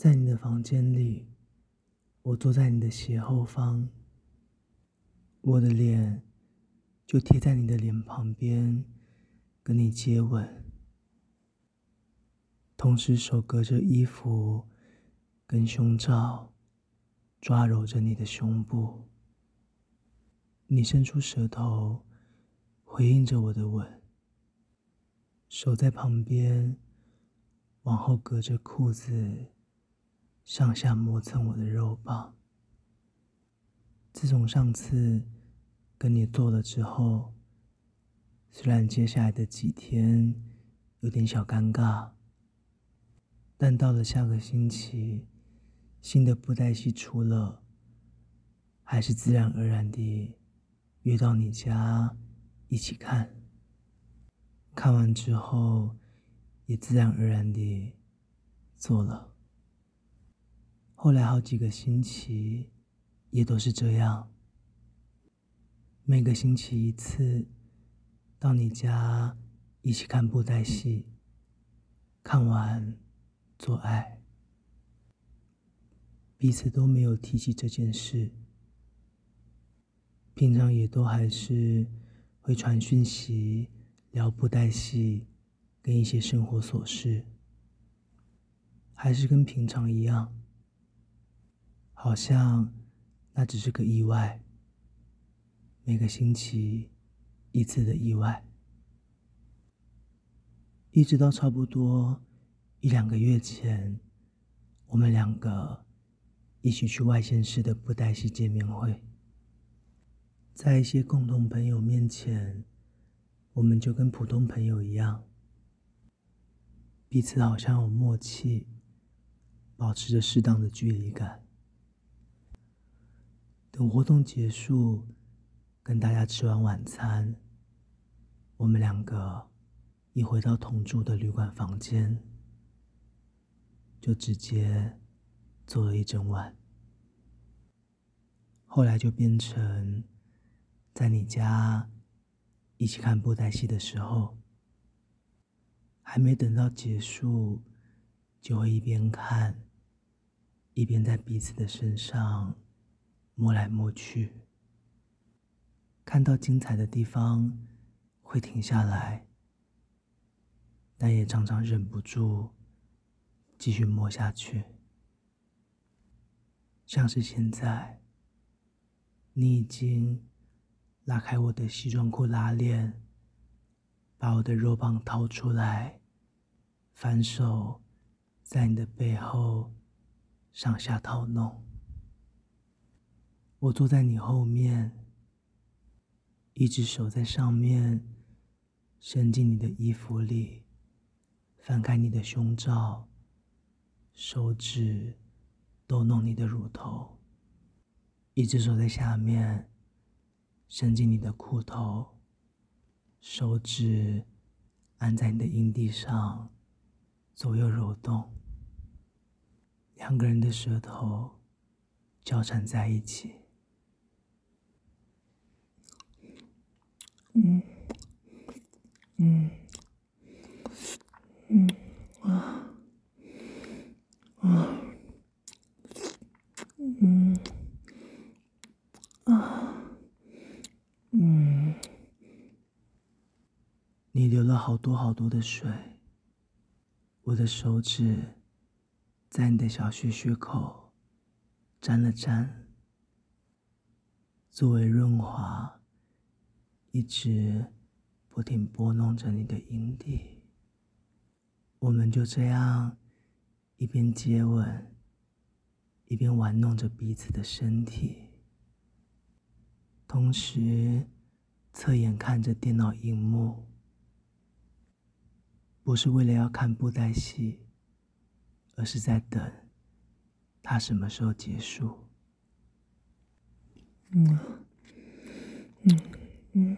在你的房间里，我坐在你的斜后方，我的脸就贴在你的脸旁边，跟你接吻，同时手隔着衣服跟胸罩，抓揉着你的胸部。你伸出舌头，回应着我的吻，手在旁边往后隔着裤子，上下磨蹭我的肉棒。自从上次跟你做了之后，虽然接下来的几天有点小尴尬，但到了下个星期，新的布袋戏出了，还是自然而然地。约到你家一起看，看完之后也自然而然地做了。后来好几个星期也都是这样，每个星期一次到你家一起看布袋戏，看完做爱，彼此都没有提起这件事。平常也都还是会传讯息、聊布袋戏，跟一些生活琐事，还是跟平常一样，好像那只是个意外，每个星期一次的意外，一直到差不多一两个月前，我们两个一起去外县市的布袋戏见面会。在一些共同朋友面前，我们就跟普通朋友一样，彼此好像有默契，保持着适当的距离感。等活动结束，跟大家吃完晚餐，我们两个一回到同住的旅馆房间，就直接做了一整晚。后来就变成。在你家一起看布袋戏的时候，还没等到结束，就会一边看，一边在彼此的身上摸来摸去。看到精彩的地方会停下来，但也常常忍不住继续摸下去。像是现在，你已经。拉开我的西装裤拉链，把我的肉棒掏出来，反手在你的背后上下套弄。我坐在你后面，一只手在上面伸进你的衣服里，翻开你的胸罩，手指逗弄你的乳头，一只手在下面。伸进你的裤头，手指按在你的阴蒂上，左右揉动。两个人的舌头交缠在一起。嗯，嗯，啊，啊，嗯，啊。嗯，你流了好多好多的水，我的手指在你的小穴穴口沾了沾，作为润滑，一直不停拨弄着你的阴蒂。我们就这样一边接吻，一边玩弄着彼此的身体。同时，侧眼看着电脑荧幕，不是为了要看布袋戏，而是在等它什么时候结束。嗯，嗯，嗯，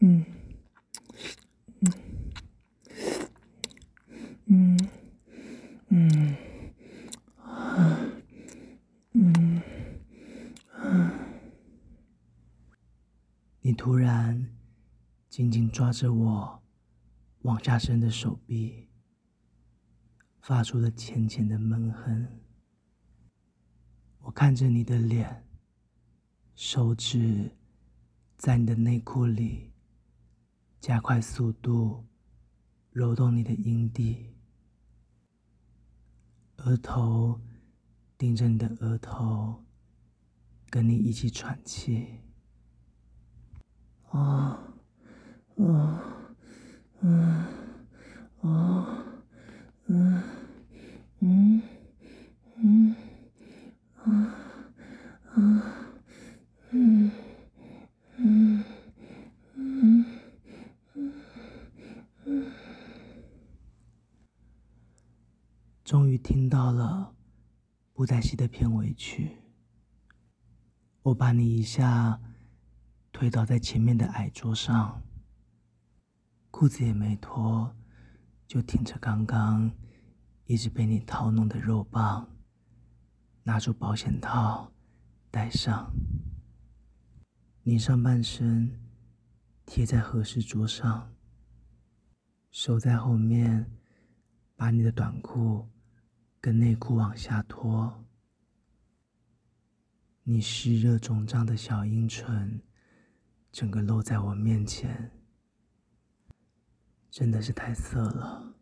嗯，嗯，嗯，嗯。突然，紧紧抓着我往下伸的手臂，发出了浅浅的闷哼。我看着你的脸，手指在你的内裤里加快速度揉动你的阴蒂，额头顶着你的额头，跟你一起喘气。啊，啊，嗯，啊，嗯，嗯，嗯。终于听到了布袋戏的片尾曲。我把你一下推倒在前面的矮桌上，裤子也没脱，就挺着刚刚一直被你掏弄的肉棒，拿出保险套戴上。你上半身贴在合适桌上，手在后面把你的短裤。的内裤往下拖，你湿热肿胀的小阴唇整个露在我面前，真的是太色了。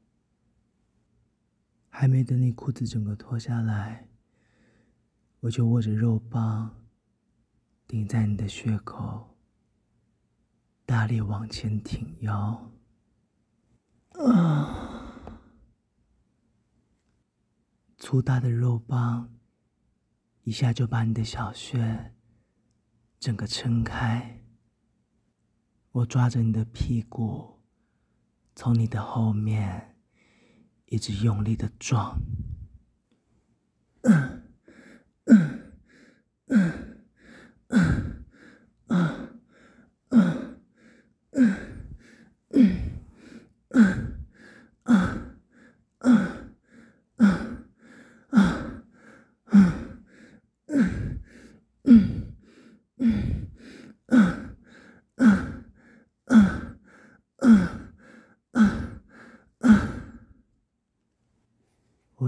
还没等你裤子整个脱下来，我就握着肉棒顶在你的穴口，大力往前挺腰，啊！粗大的肉棒，一下就把你的小穴整个撑开。我抓着你的屁股，从你的后面一直用力的撞。嗯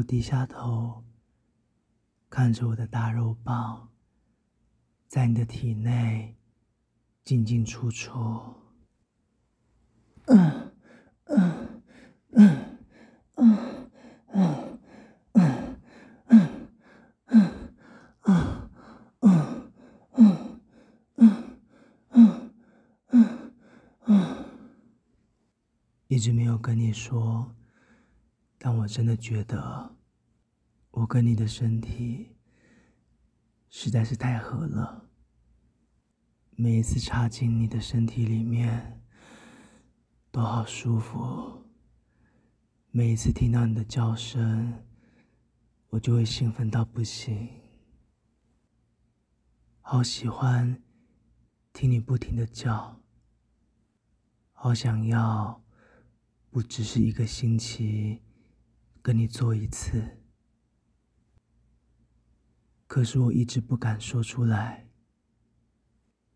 低下头，看着我的大肉棒，在你的体内进进出出。嗯嗯嗯嗯嗯嗯嗯嗯嗯嗯嗯嗯嗯嗯，一直没有跟你说。但我真的觉得，我跟你的身体实在是太合了。每一次插进你的身体里面，都好舒服。每一次听到你的叫声，我就会兴奋到不行。好喜欢听你不停的叫，好想要，不只是一个星期。跟你做一次，可是我一直不敢说出来，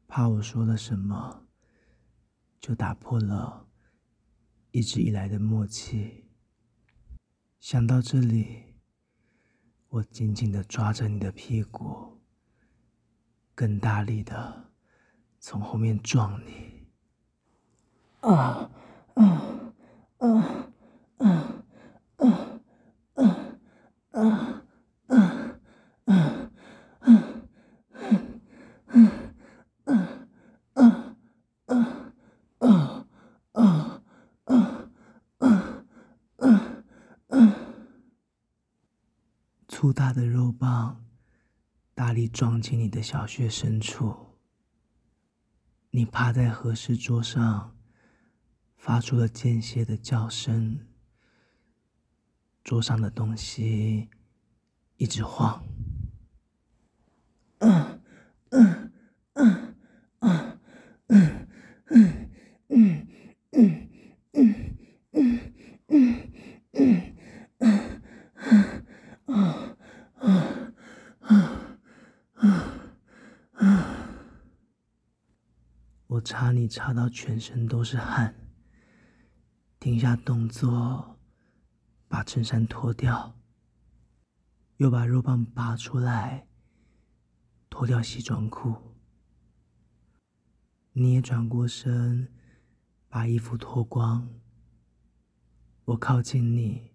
怕我说了什么，就打破了一直以来的默契。想到这里，我紧紧的抓着你的屁股，更大力的从后面撞你。啊啊啊啊啊！啊啊啊啊啊啊啊！粗大的肉棒大力撞进你的小穴深处，你趴在合适桌上，发出了间歇的叫声。桌上的东西一直晃，我插你插到全身都是汗，停下动作。把衬衫脱掉，又把肉棒拔出来，脱掉西装裤。你也转过身，把衣服脱光。我靠近你，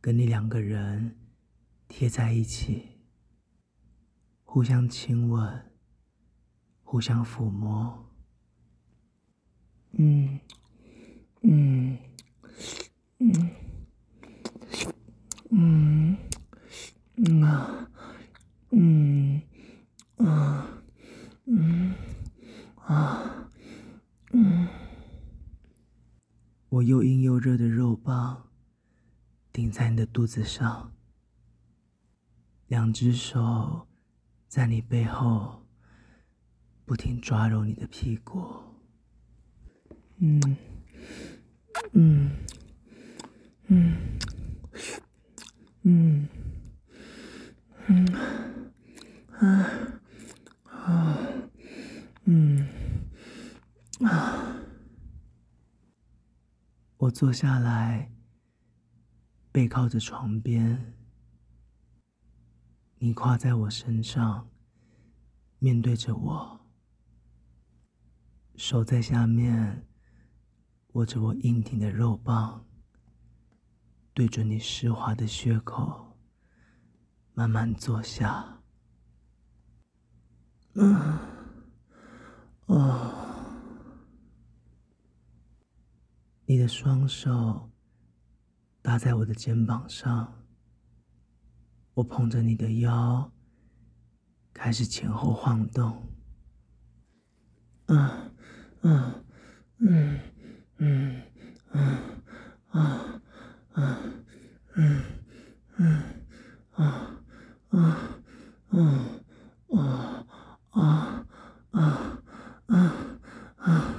跟你两个人贴在一起，互相亲吻，互相抚摸。嗯，嗯，嗯。嗯，嗯啊，嗯，啊，嗯，啊，嗯。我又硬又热的肉棒顶在你的肚子上，两只手在你背后不停抓揉你的屁股。嗯，嗯，嗯。嗯，嗯，啊，啊，嗯，啊。我坐下来，背靠着床边，你跨在我身上，面对着我，手在下面握着我硬挺的肉棒。对准你湿滑的穴口，慢慢坐下。嗯，哦，你的双手搭在我的肩膀上，我捧着你的腰，开始前后晃动。嗯，嗯，嗯，嗯，嗯，啊。嗯嗯嗯啊啊啊啊啊啊啊啊！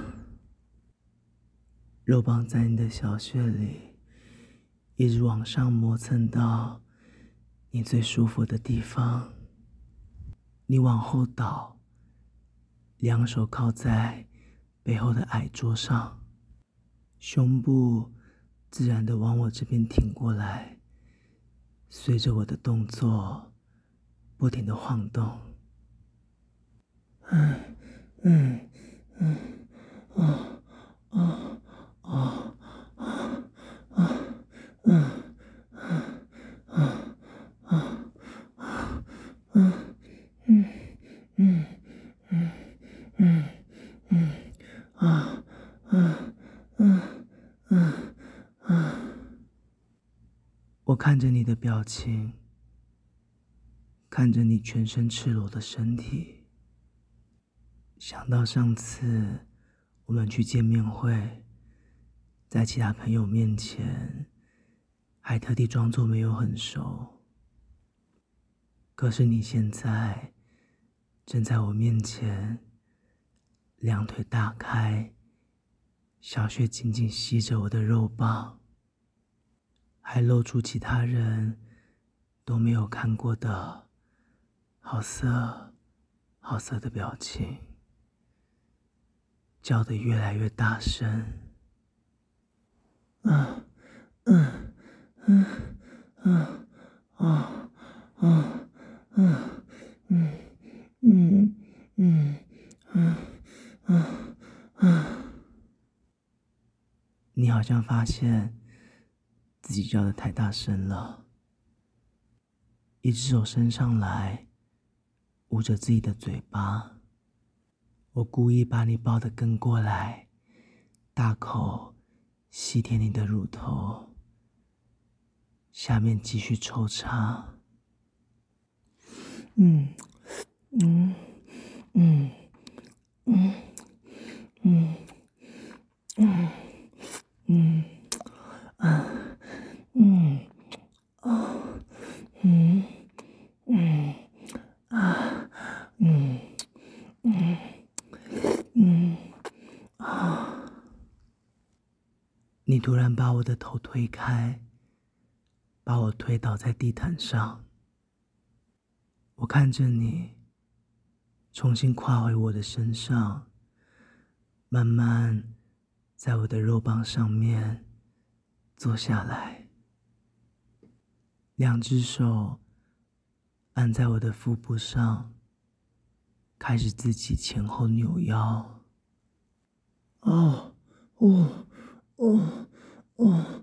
肉棒在你的小穴里，一直往上磨蹭到你最舒服的地方。你往后倒，两手靠在背后的矮桌上，胸部。自然的往我这边挺过来，随着我的动作，不停的晃动。嗯嗯嗯啊啊啊啊嗯嗯嗯嗯嗯嗯啊啊嗯嗯。我看着你的表情，看着你全身赤裸的身体，想到上次我们去见面会，在其他朋友面前，还特地装作没有很熟。可是你现在正在我面前，两腿大开，小穴紧紧吸着我的肉棒。还露出其他人都没有看过的好色、好色的表情，叫得越来越大声。嗯嗯嗯嗯啊啊嗯嗯嗯嗯嗯嗯嗯，你好像发现。自己叫的太大声了，一只手伸上来，捂着自己的嘴巴。我故意把你抱得更过来，大口吸舔你的乳头，下面继续抽插。嗯嗯嗯嗯嗯嗯啊。嗯，啊，嗯，嗯，啊，嗯，嗯，嗯，啊！你突然把我的头推开，把我推倒在地毯上。我看着你，重新跨回我的身上，慢慢在我的肉棒上面坐下来。两只手按在我的腹部上，开始自己前后扭腰。哦，哦，哦，哦，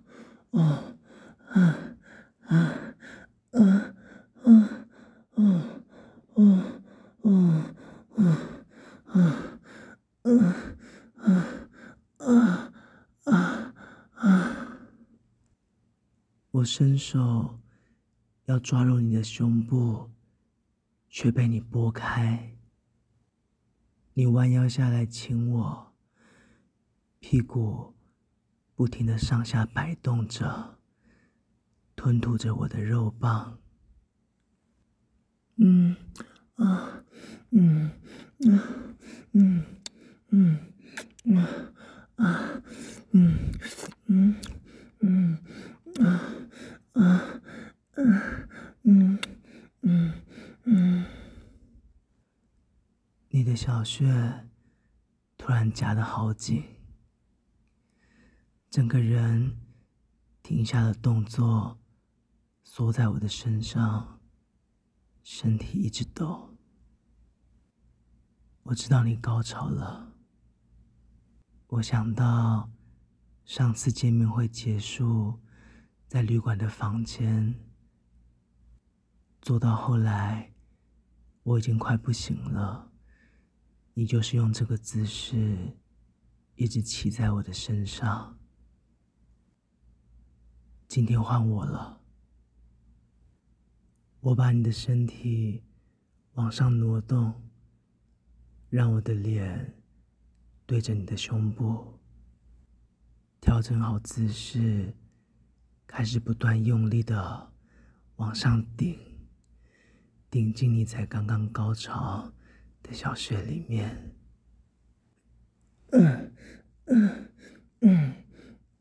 我伸手要抓住你的胸部，却被你拨开。你弯腰下来亲我屁股。不停地上下摆动着，吞吐着我的肉棒。嗯，啊，嗯，啊，嗯，嗯，啊，啊，嗯，嗯，嗯，啊。啊，嗯，嗯，嗯，嗯，你的小穴突然夹得好紧，整个人停下了动作，缩在我的身上，身体一直抖。我知道你高潮了，我想到上次见面会结束。在旅馆的房间，做到后来，我已经快不行了。你就是用这个姿势，一直骑在我的身上。今天换我了，我把你的身体往上挪动，让我的脸对着你的胸部，调整好姿势。开始不断用力的往上顶，顶进你才刚刚高潮的小穴里面。嗯嗯嗯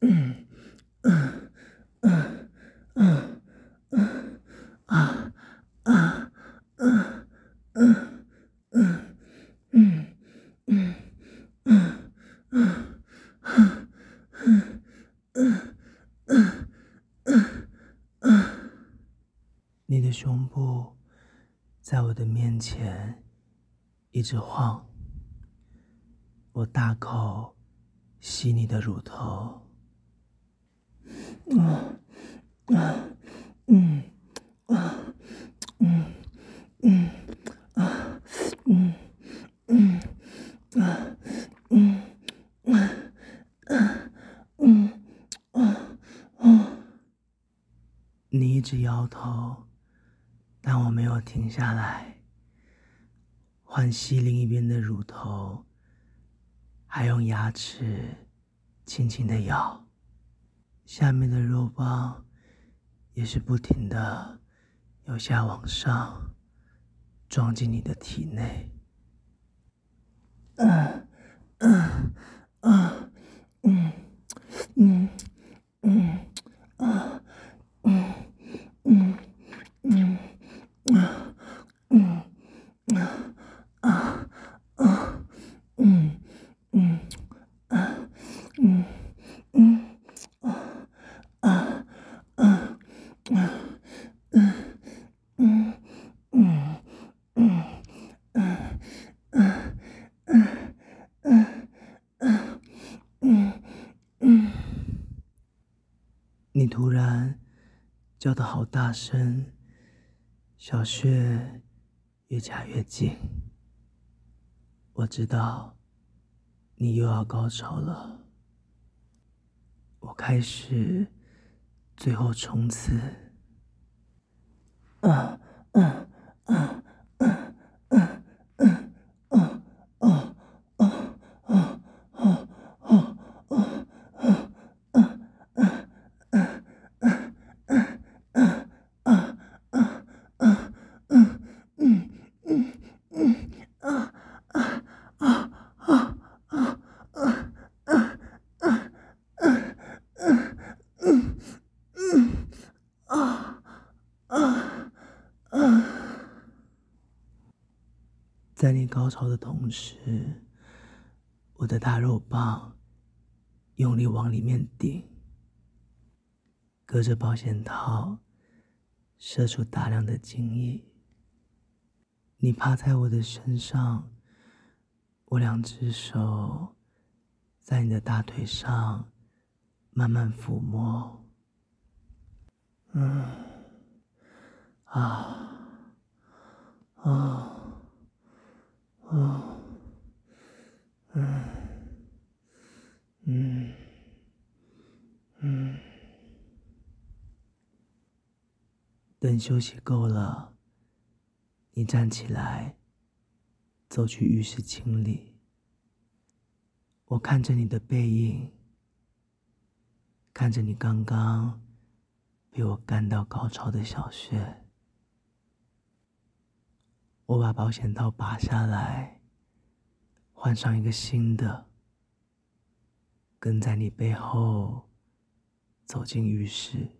嗯嗯嗯嗯啊啊嗯嗯嗯嗯嗯嗯嗯嗯嗯嗯。你的胸部在我的面前一直晃，我大口吸你的乳头，啊啊嗯啊嗯嗯啊嗯嗯啊嗯啊嗯啊啊，你一直摇头。但我没有停下来，换吸另一边的乳头，还用牙齿轻轻的咬，下面的肉包也是不停的由下往上撞进你的体内嗯嗯嗯嗯啊嗯嗯嗯。啊，嗯，啊，啊，啊，嗯，嗯，啊，嗯，嗯，啊，啊，啊，啊，嗯，嗯，嗯，嗯，啊，啊，啊，啊，啊，嗯，嗯，你突然叫得好大声。小穴越夹越紧，我知道你又要高潮了。我开始最后冲刺。啊啊啊在你高潮的同时，我的大肉棒用力往里面顶，隔着保险套射出大量的精液。你趴在我的身上，我两只手在你的大腿上慢慢抚摸。嗯，啊，啊，啊，嗯，嗯，嗯。等休息够了。你站起来，走去浴室清理。我看着你的背影，看着你刚刚被我干到高潮的小穴。我把保险套拔下来，换上一个新的，跟在你背后走进浴室。